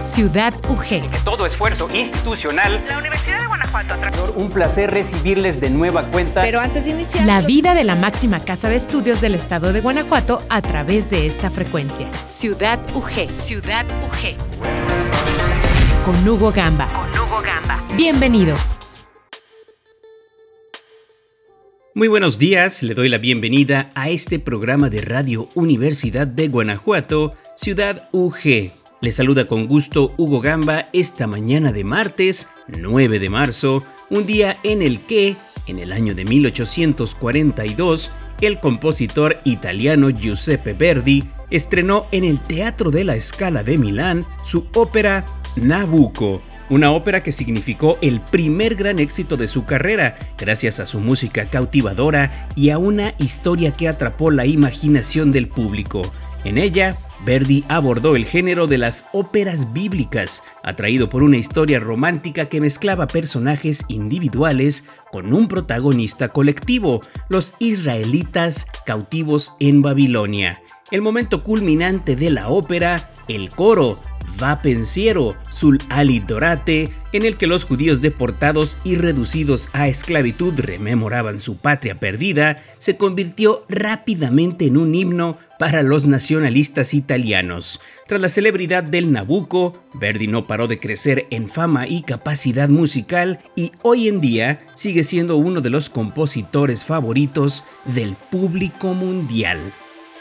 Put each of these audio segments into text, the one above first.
Ciudad UG. todo esfuerzo institucional. La Universidad de Guanajuato. Un placer recibirles de nueva cuenta. Pero antes de iniciar. La vida de la máxima casa de estudios del estado de Guanajuato a través de esta frecuencia. Ciudad UG. Ciudad UG. Con Hugo Gamba. Con Hugo Gamba. Bienvenidos. Muy buenos días, le doy la bienvenida a este programa de Radio Universidad de Guanajuato, Ciudad UG. Le saluda con gusto Hugo Gamba esta mañana de martes 9 de marzo, un día en el que, en el año de 1842, el compositor italiano Giuseppe Verdi estrenó en el Teatro de la Scala de Milán su ópera Nabucco una ópera que significó el primer gran éxito de su carrera, gracias a su música cautivadora y a una historia que atrapó la imaginación del público. En ella, Verdi abordó el género de las óperas bíblicas, atraído por una historia romántica que mezclaba personajes individuales con un protagonista colectivo, los israelitas cautivos en Babilonia. El momento culminante de la ópera, el coro, Va pensiero sul ali dorate, en el que los judíos deportados y reducidos a esclavitud rememoraban su patria perdida, se convirtió rápidamente en un himno para los nacionalistas italianos. Tras la celebridad del Nabucco, Verdi no paró de crecer en fama y capacidad musical y hoy en día sigue siendo uno de los compositores favoritos del público mundial.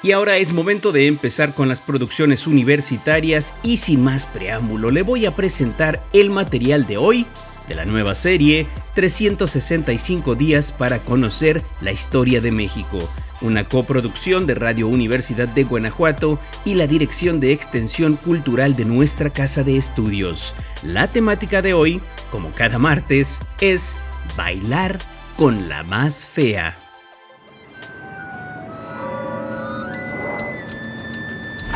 Y ahora es momento de empezar con las producciones universitarias y sin más preámbulo le voy a presentar el material de hoy de la nueva serie 365 días para conocer la historia de México, una coproducción de Radio Universidad de Guanajuato y la Dirección de Extensión Cultural de nuestra Casa de Estudios. La temática de hoy, como cada martes, es bailar con la más fea.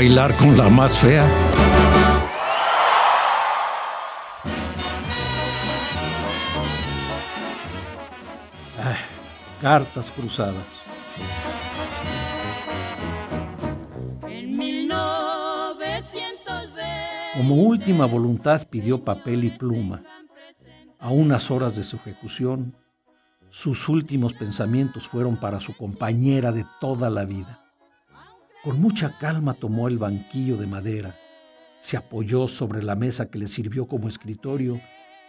Bailar con la más fea. cartas cruzadas. Como última voluntad pidió papel y pluma. A unas horas de su ejecución, sus últimos pensamientos fueron para su compañera de toda la vida. Con mucha calma tomó el banquillo de madera, se apoyó sobre la mesa que le sirvió como escritorio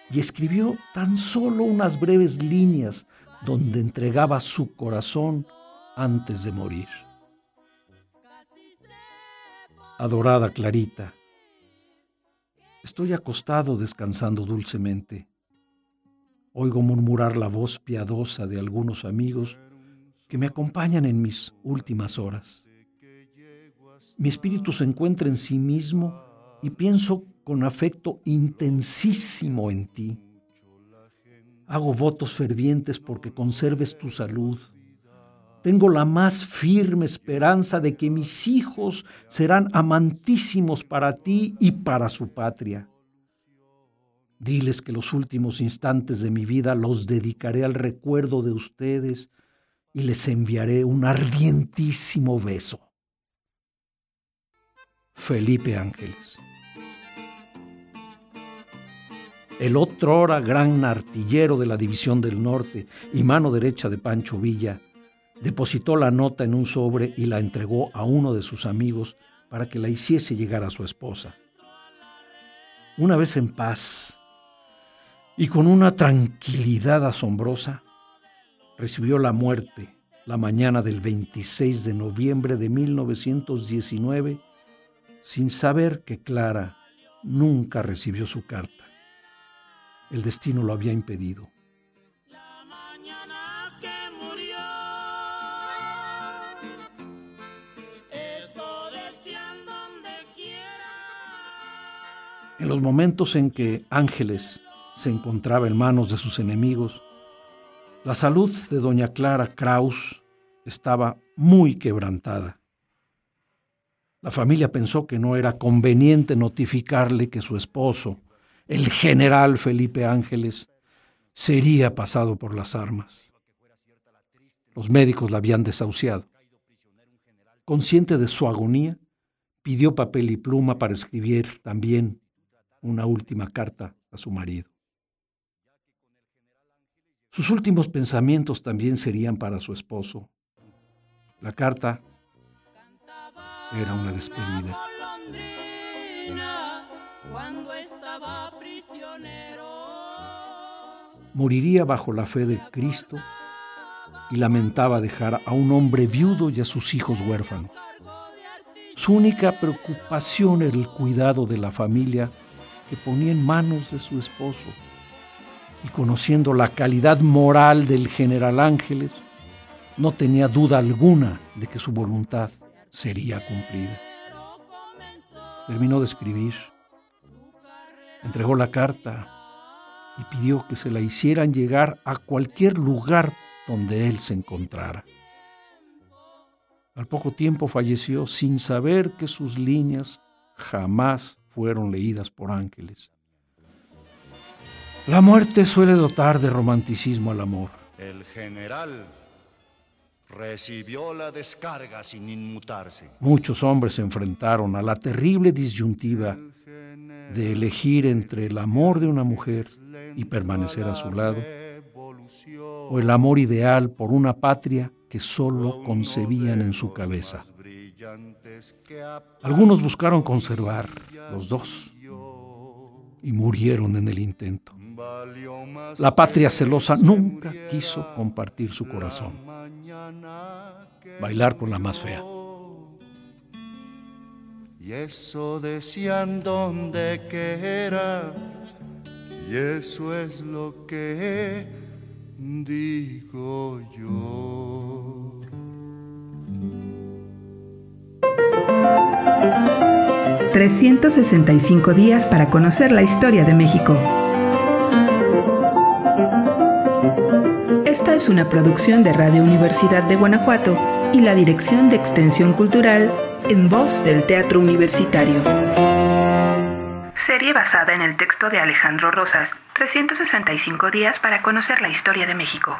y escribió tan solo unas breves líneas donde entregaba su corazón antes de morir. Adorada Clarita, estoy acostado descansando dulcemente. Oigo murmurar la voz piadosa de algunos amigos que me acompañan en mis últimas horas. Mi espíritu se encuentra en sí mismo y pienso con afecto intensísimo en ti. Hago votos fervientes porque conserves tu salud. Tengo la más firme esperanza de que mis hijos serán amantísimos para ti y para su patria. Diles que los últimos instantes de mi vida los dedicaré al recuerdo de ustedes y les enviaré un ardientísimo beso. Felipe Ángeles. El otro hora gran artillero de la División del Norte y mano derecha de Pancho Villa, depositó la nota en un sobre y la entregó a uno de sus amigos para que la hiciese llegar a su esposa. Una vez en paz y con una tranquilidad asombrosa, recibió la muerte la mañana del 26 de noviembre de 1919 sin saber que Clara nunca recibió su carta. El destino lo había impedido. En los momentos en que Ángeles se encontraba en manos de sus enemigos, la salud de doña Clara Kraus estaba muy quebrantada. La familia pensó que no era conveniente notificarle que su esposo, el general Felipe Ángeles, sería pasado por las armas. Los médicos la habían desahuciado. Consciente de su agonía, pidió papel y pluma para escribir también una última carta a su marido. Sus últimos pensamientos también serían para su esposo. La carta era una despedida. Moriría bajo la fe de Cristo y lamentaba dejar a un hombre viudo y a sus hijos huérfanos. Su única preocupación era el cuidado de la familia que ponía en manos de su esposo. Y conociendo la calidad moral del general Ángeles, no tenía duda alguna de que su voluntad sería cumplida. Terminó de escribir, entregó la carta y pidió que se la hicieran llegar a cualquier lugar donde él se encontrara. Al poco tiempo falleció sin saber que sus líneas jamás fueron leídas por ángeles. La muerte suele dotar de romanticismo al amor. El general recibió la descarga sin inmutarse. Muchos hombres se enfrentaron a la terrible disyuntiva de elegir entre el amor de una mujer y permanecer a su lado, o el amor ideal por una patria que solo concebían en su cabeza. Algunos buscaron conservar los dos y murieron en el intento. La patria celosa nunca quiso compartir su corazón. Bailar con la más fea. Y eso decían donde que era, y eso es lo que digo yo. 365 días para conocer la historia de México. Esta es una producción de Radio Universidad de Guanajuato y la Dirección de Extensión Cultural en voz del Teatro Universitario. Serie basada en el texto de Alejandro Rosas, 365 días para conocer la historia de México.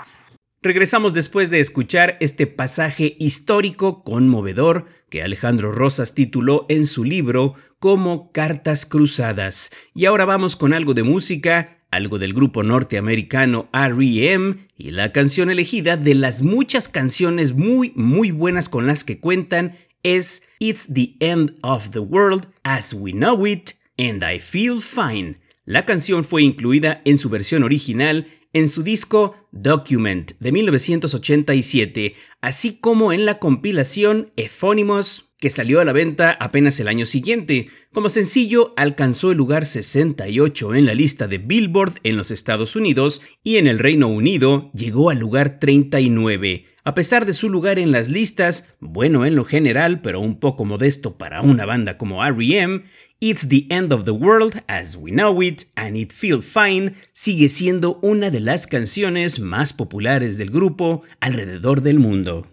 Regresamos después de escuchar este pasaje histórico conmovedor que Alejandro Rosas tituló en su libro como Cartas Cruzadas. Y ahora vamos con algo de música, algo del grupo norteamericano REM y la canción elegida de las muchas canciones muy muy buenas con las que cuentan es It's the End of the World as We Know It and I Feel Fine. La canción fue incluida en su versión original en su disco Document de 1987, así como en la compilación Efónimos que salió a la venta apenas el año siguiente. Como sencillo, alcanzó el lugar 68 en la lista de Billboard en los Estados Unidos y en el Reino Unido llegó al lugar 39. A pesar de su lugar en las listas, bueno en lo general, pero un poco modesto para una banda como REM, It's the End of the World as We Know It and It Feels Fine sigue siendo una de las canciones más populares del grupo alrededor del mundo.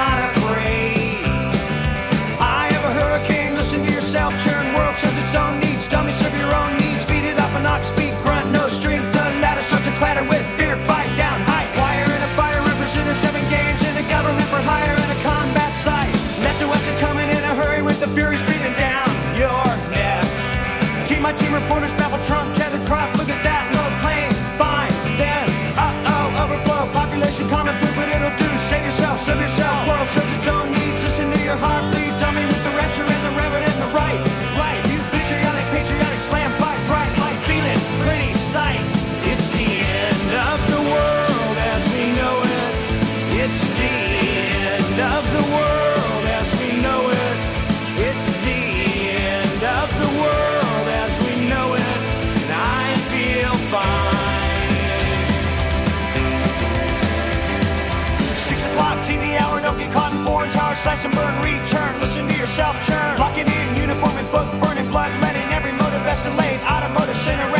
not a Slash and burn, return, listen to yourself churn. Locking in, uniform and book, burning blood, letting every motive escalate. Automotive incinerate,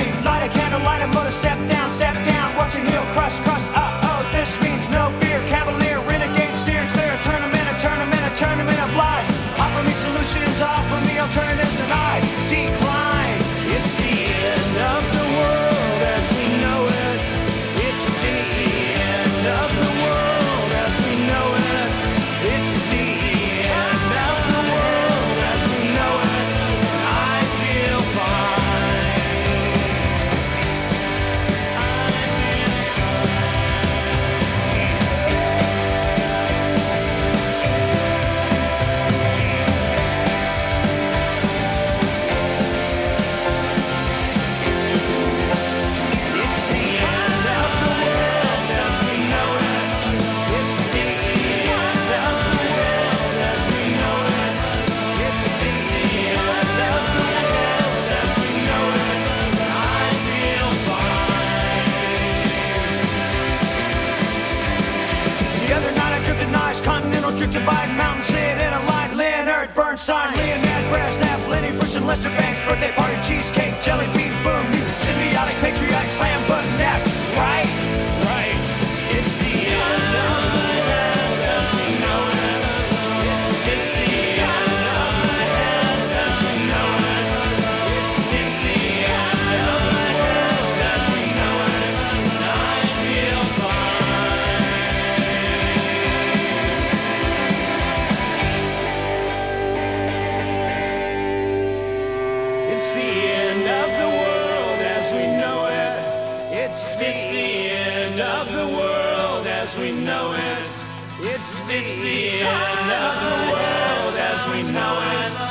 mountain, sit in a line. Leonard Bernstein, Leonard Brasnap, Lenny Bruce and Lester Banks, birthday party, cheesecake, jelly world as we know it. And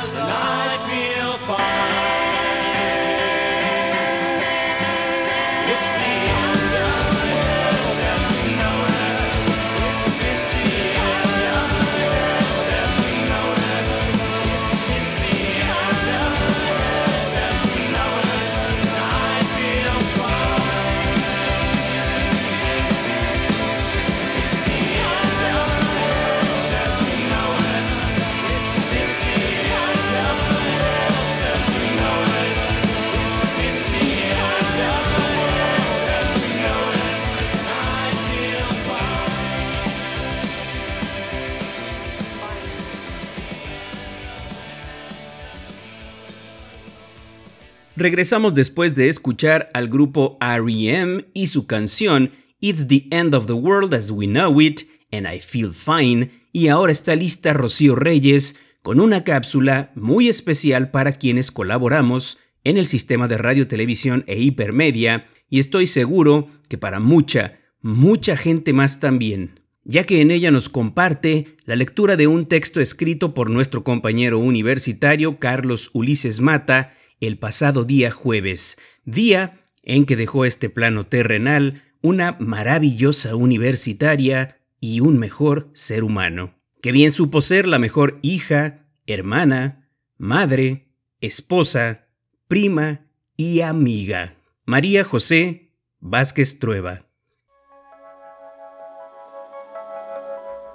Regresamos después de escuchar al grupo REM y su canción It's the End of the World as We Know It and I Feel Fine y ahora está lista Rocío Reyes con una cápsula muy especial para quienes colaboramos en el sistema de radio, televisión e hipermedia y estoy seguro que para mucha, mucha gente más también, ya que en ella nos comparte la lectura de un texto escrito por nuestro compañero universitario Carlos Ulises Mata el pasado día jueves, día en que dejó este plano terrenal una maravillosa universitaria y un mejor ser humano, que bien supo ser la mejor hija, hermana, madre, esposa, prima y amiga. María José Vázquez Trueba.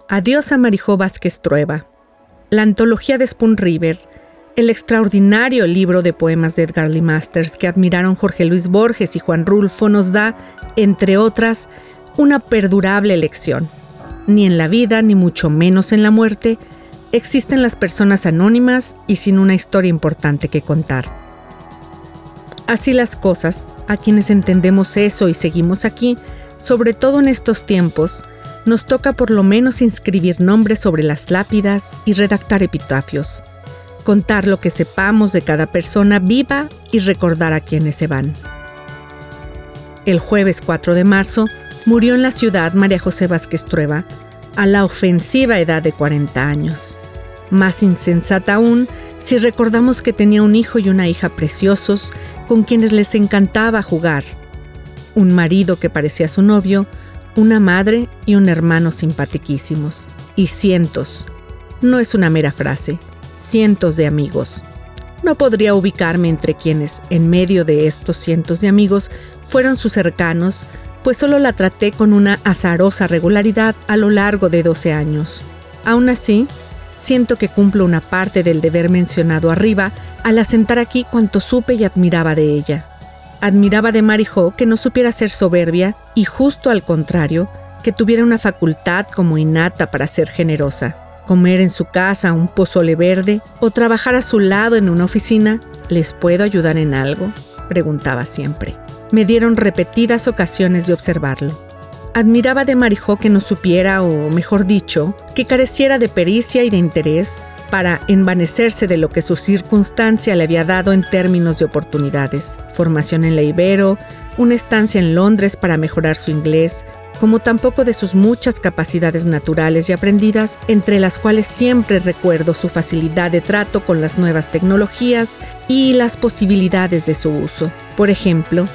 Adiós a Marijó Vázquez Trueba. La antología de Spoon River, el extraordinario libro de poemas de Edgar Lee Masters que admiraron Jorge Luis Borges y Juan Rulfo nos da, entre otras, una perdurable lección. Ni en la vida, ni mucho menos en la muerte, existen las personas anónimas y sin una historia importante que contar. Así las cosas, a quienes entendemos eso y seguimos aquí, sobre todo en estos tiempos, nos toca por lo menos inscribir nombres sobre las lápidas y redactar epitafios, contar lo que sepamos de cada persona viva y recordar a quienes se van. El jueves 4 de marzo murió en la ciudad María José Vázquez Trueba, a la ofensiva edad de 40 años. Más insensata aún si recordamos que tenía un hijo y una hija preciosos con quienes les encantaba jugar, un marido que parecía su novio, una madre y un hermano simpaticísimos, y cientos, no es una mera frase, cientos de amigos. No podría ubicarme entre quienes, en medio de estos cientos de amigos, fueron sus cercanos, pues solo la traté con una azarosa regularidad a lo largo de 12 años. Aún así, siento que cumplo una parte del deber mencionado arriba al asentar aquí cuanto supe y admiraba de ella. Admiraba de Marijo que no supiera ser soberbia y justo al contrario, que tuviera una facultad como innata para ser generosa. Comer en su casa un pozole verde o trabajar a su lado en una oficina, ¿les puedo ayudar en algo? preguntaba siempre. Me dieron repetidas ocasiones de observarlo. Admiraba de Marijó que no supiera, o mejor dicho, que careciera de pericia y de interés para envanecerse de lo que su circunstancia le había dado en términos de oportunidades. Formación en la Ibero, una estancia en Londres para mejorar su inglés, como tampoco de sus muchas capacidades naturales y aprendidas, entre las cuales siempre recuerdo su facilidad de trato con las nuevas tecnologías y las posibilidades de su uso. Por ejemplo,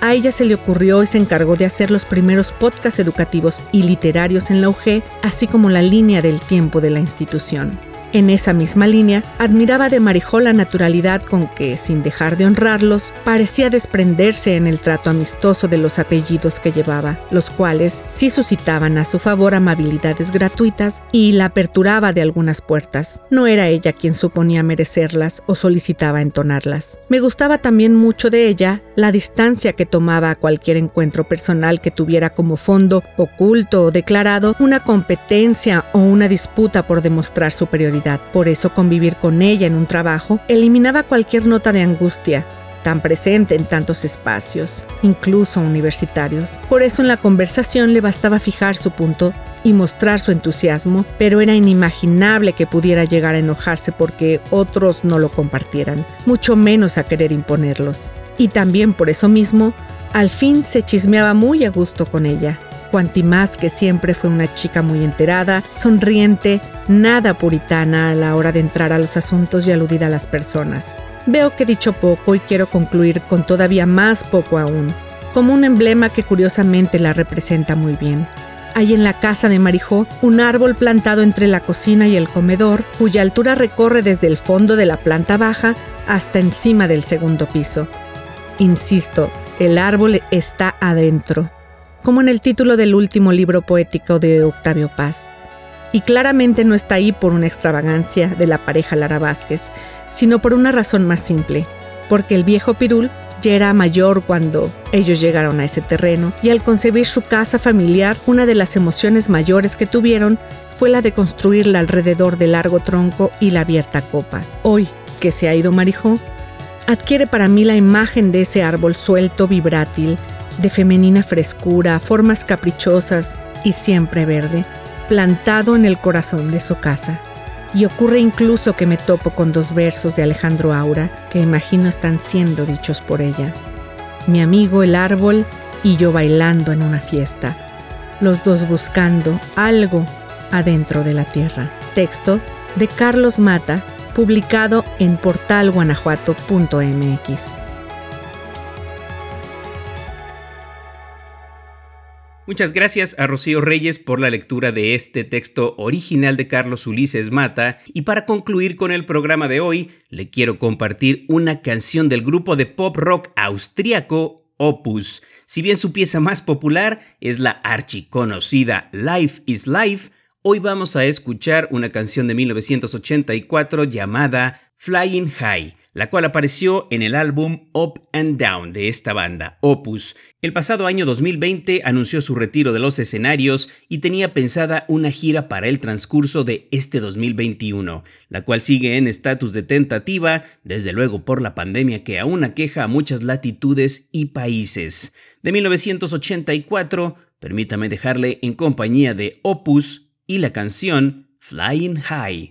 a ella se le ocurrió y se encargó de hacer los primeros podcasts educativos y literarios en la UG, así como la línea del tiempo de la institución. En esa misma línea, admiraba de Marijó la naturalidad con que, sin dejar de honrarlos, parecía desprenderse en el trato amistoso de los apellidos que llevaba, los cuales sí suscitaban a su favor amabilidades gratuitas y la aperturaba de algunas puertas. No era ella quien suponía merecerlas o solicitaba entonarlas. Me gustaba también mucho de ella la distancia que tomaba a cualquier encuentro personal que tuviera como fondo, oculto o declarado, una competencia o una disputa por demostrar superioridad por eso convivir con ella en un trabajo eliminaba cualquier nota de angustia, tan presente en tantos espacios, incluso universitarios. Por eso en la conversación le bastaba fijar su punto y mostrar su entusiasmo, pero era inimaginable que pudiera llegar a enojarse porque otros no lo compartieran, mucho menos a querer imponerlos. Y también por eso mismo, al fin se chismeaba muy a gusto con ella, más que siempre fue una chica muy enterada, sonriente, nada puritana a la hora de entrar a los asuntos y aludir a las personas. Veo que he dicho poco y quiero concluir con todavía más poco aún, como un emblema que curiosamente la representa muy bien. Hay en la casa de Marijó un árbol plantado entre la cocina y el comedor, cuya altura recorre desde el fondo de la planta baja hasta encima del segundo piso. Insisto, el árbol está adentro como en el título del último libro poético de Octavio Paz. Y claramente no está ahí por una extravagancia de la pareja Lara Vázquez, sino por una razón más simple, porque el viejo Pirul ya era mayor cuando ellos llegaron a ese terreno y al concebir su casa familiar, una de las emociones mayores que tuvieron fue la de construirla alrededor del largo tronco y la abierta copa. Hoy, que se ha ido Marijó, adquiere para mí la imagen de ese árbol suelto, vibrátil, de femenina frescura, formas caprichosas y siempre verde, plantado en el corazón de su casa. Y ocurre incluso que me topo con dos versos de Alejandro Aura que imagino están siendo dichos por ella. Mi amigo el árbol y yo bailando en una fiesta, los dos buscando algo adentro de la tierra. Texto de Carlos Mata, publicado en portalguanajuato.mx. Muchas gracias a Rocío Reyes por la lectura de este texto original de Carlos Ulises Mata y para concluir con el programa de hoy le quiero compartir una canción del grupo de pop rock austriaco Opus. Si bien su pieza más popular es la archiconocida Life is Life, hoy vamos a escuchar una canción de 1984 llamada Flying High la cual apareció en el álbum Up and Down de esta banda, Opus. El pasado año 2020 anunció su retiro de los escenarios y tenía pensada una gira para el transcurso de este 2021, la cual sigue en estatus de tentativa, desde luego por la pandemia que aún aqueja a muchas latitudes y países. De 1984, permítame dejarle en compañía de Opus y la canción Flying High.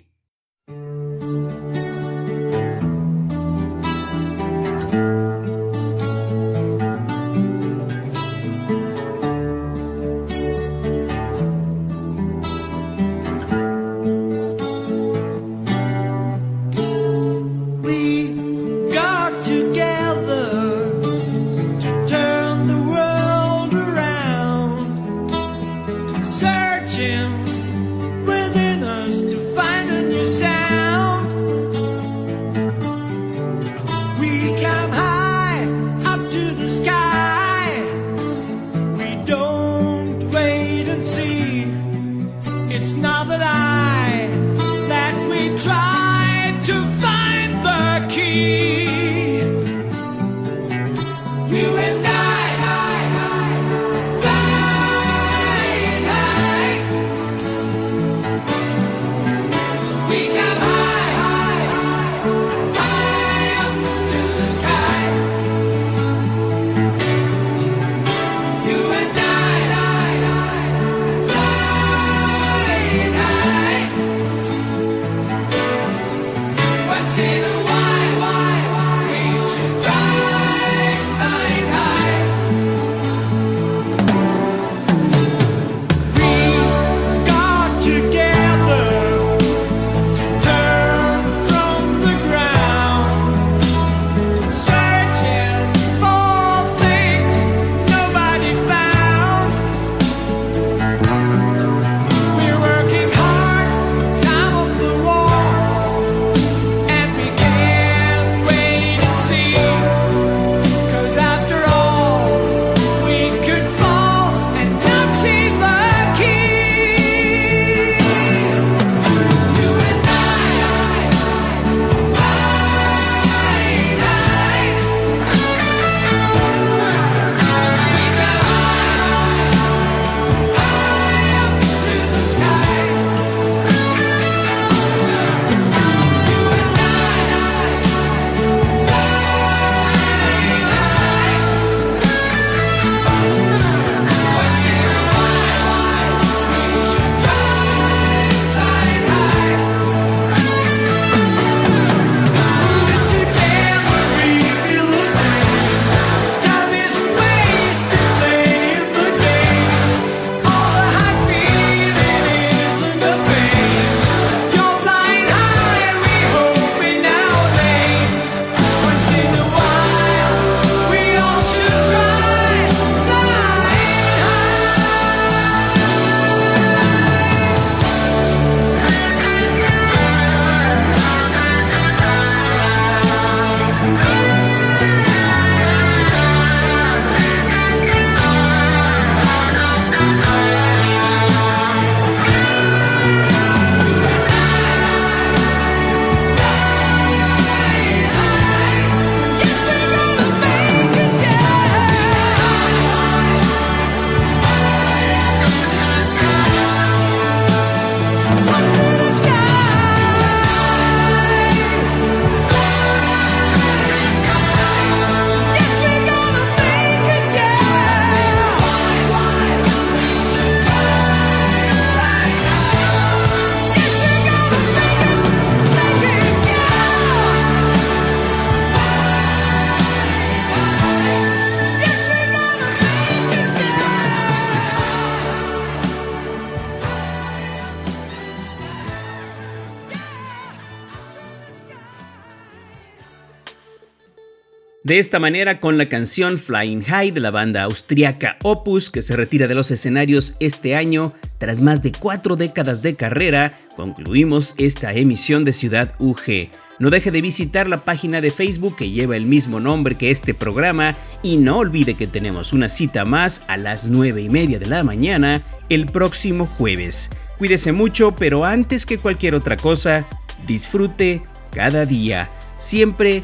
De esta manera, con la canción Flying High de la banda austriaca Opus, que se retira de los escenarios este año tras más de cuatro décadas de carrera, concluimos esta emisión de Ciudad UG. No deje de visitar la página de Facebook que lleva el mismo nombre que este programa y no olvide que tenemos una cita más a las 9 y media de la mañana el próximo jueves. Cuídese mucho, pero antes que cualquier otra cosa, disfrute cada día, siempre